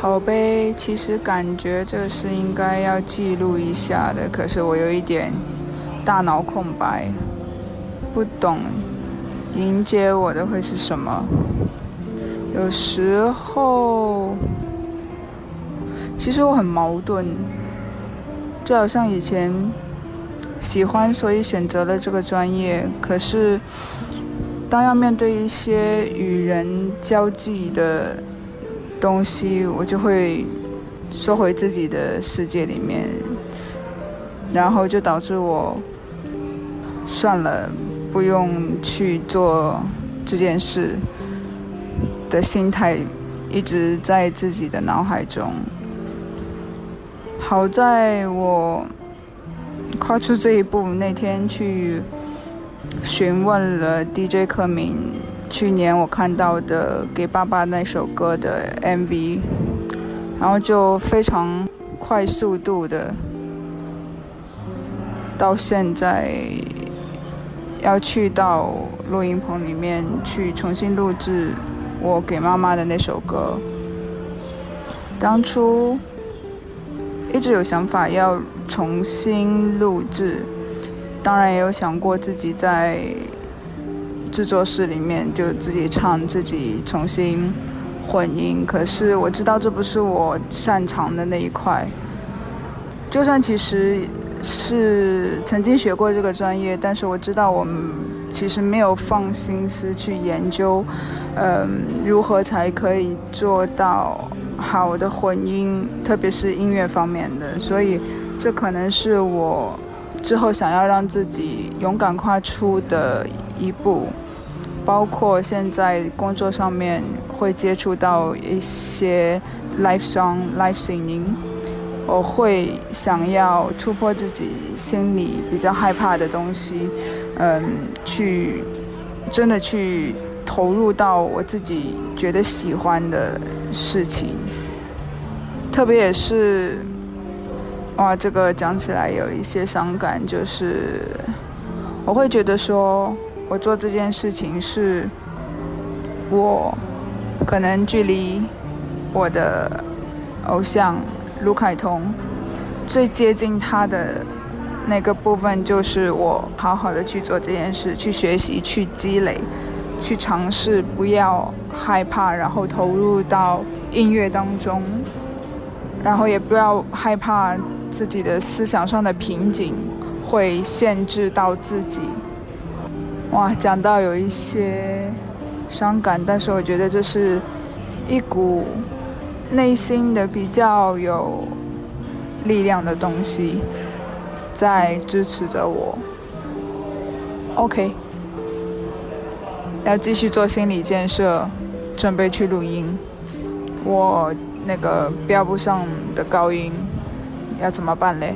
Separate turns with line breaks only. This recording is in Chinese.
好呗，其实感觉这是应该要记录一下的，可是我有一点大脑空白，不懂迎接我的会是什么。有时候，其实我很矛盾，就好像以前喜欢，所以选择了这个专业，可是当要面对一些与人交际的。东西我就会收回自己的世界里面，然后就导致我算了，不用去做这件事的心态一直在自己的脑海中。好在我跨出这一步那天去询问了 DJ 克明。去年我看到的《给爸爸》那首歌的 MV，然后就非常快速度的，到现在要去到录音棚里面去重新录制我给妈妈的那首歌。当初一直有想法要重新录制，当然也有想过自己在。制作室里面就自己唱，自己重新混音。可是我知道这不是我擅长的那一块。就算其实是曾经学过这个专业，但是我知道我们其实没有放心思去研究，嗯，如何才可以做到好的混音，特别是音乐方面的。所以这可能是我之后想要让自己勇敢跨出的。一步，包括现在工作上面会接触到一些 live song、live singing，我会想要突破自己心里比较害怕的东西，嗯，去真的去投入到我自己觉得喜欢的事情，特别也是，哇，这个讲起来有一些伤感，就是我会觉得说。我做这件事情是，我可能距离我的偶像卢凯彤最接近他的那个部分，就是我好好的去做这件事，去学习，去积累，去尝试，不要害怕，然后投入到音乐当中，然后也不要害怕自己的思想上的瓶颈会限制到自己。哇，讲到有一些伤感，但是我觉得这是一股内心的比较有力量的东西在支持着我。OK，要继续做心理建设，准备去录音。我那个标不上的高音要怎么办嘞？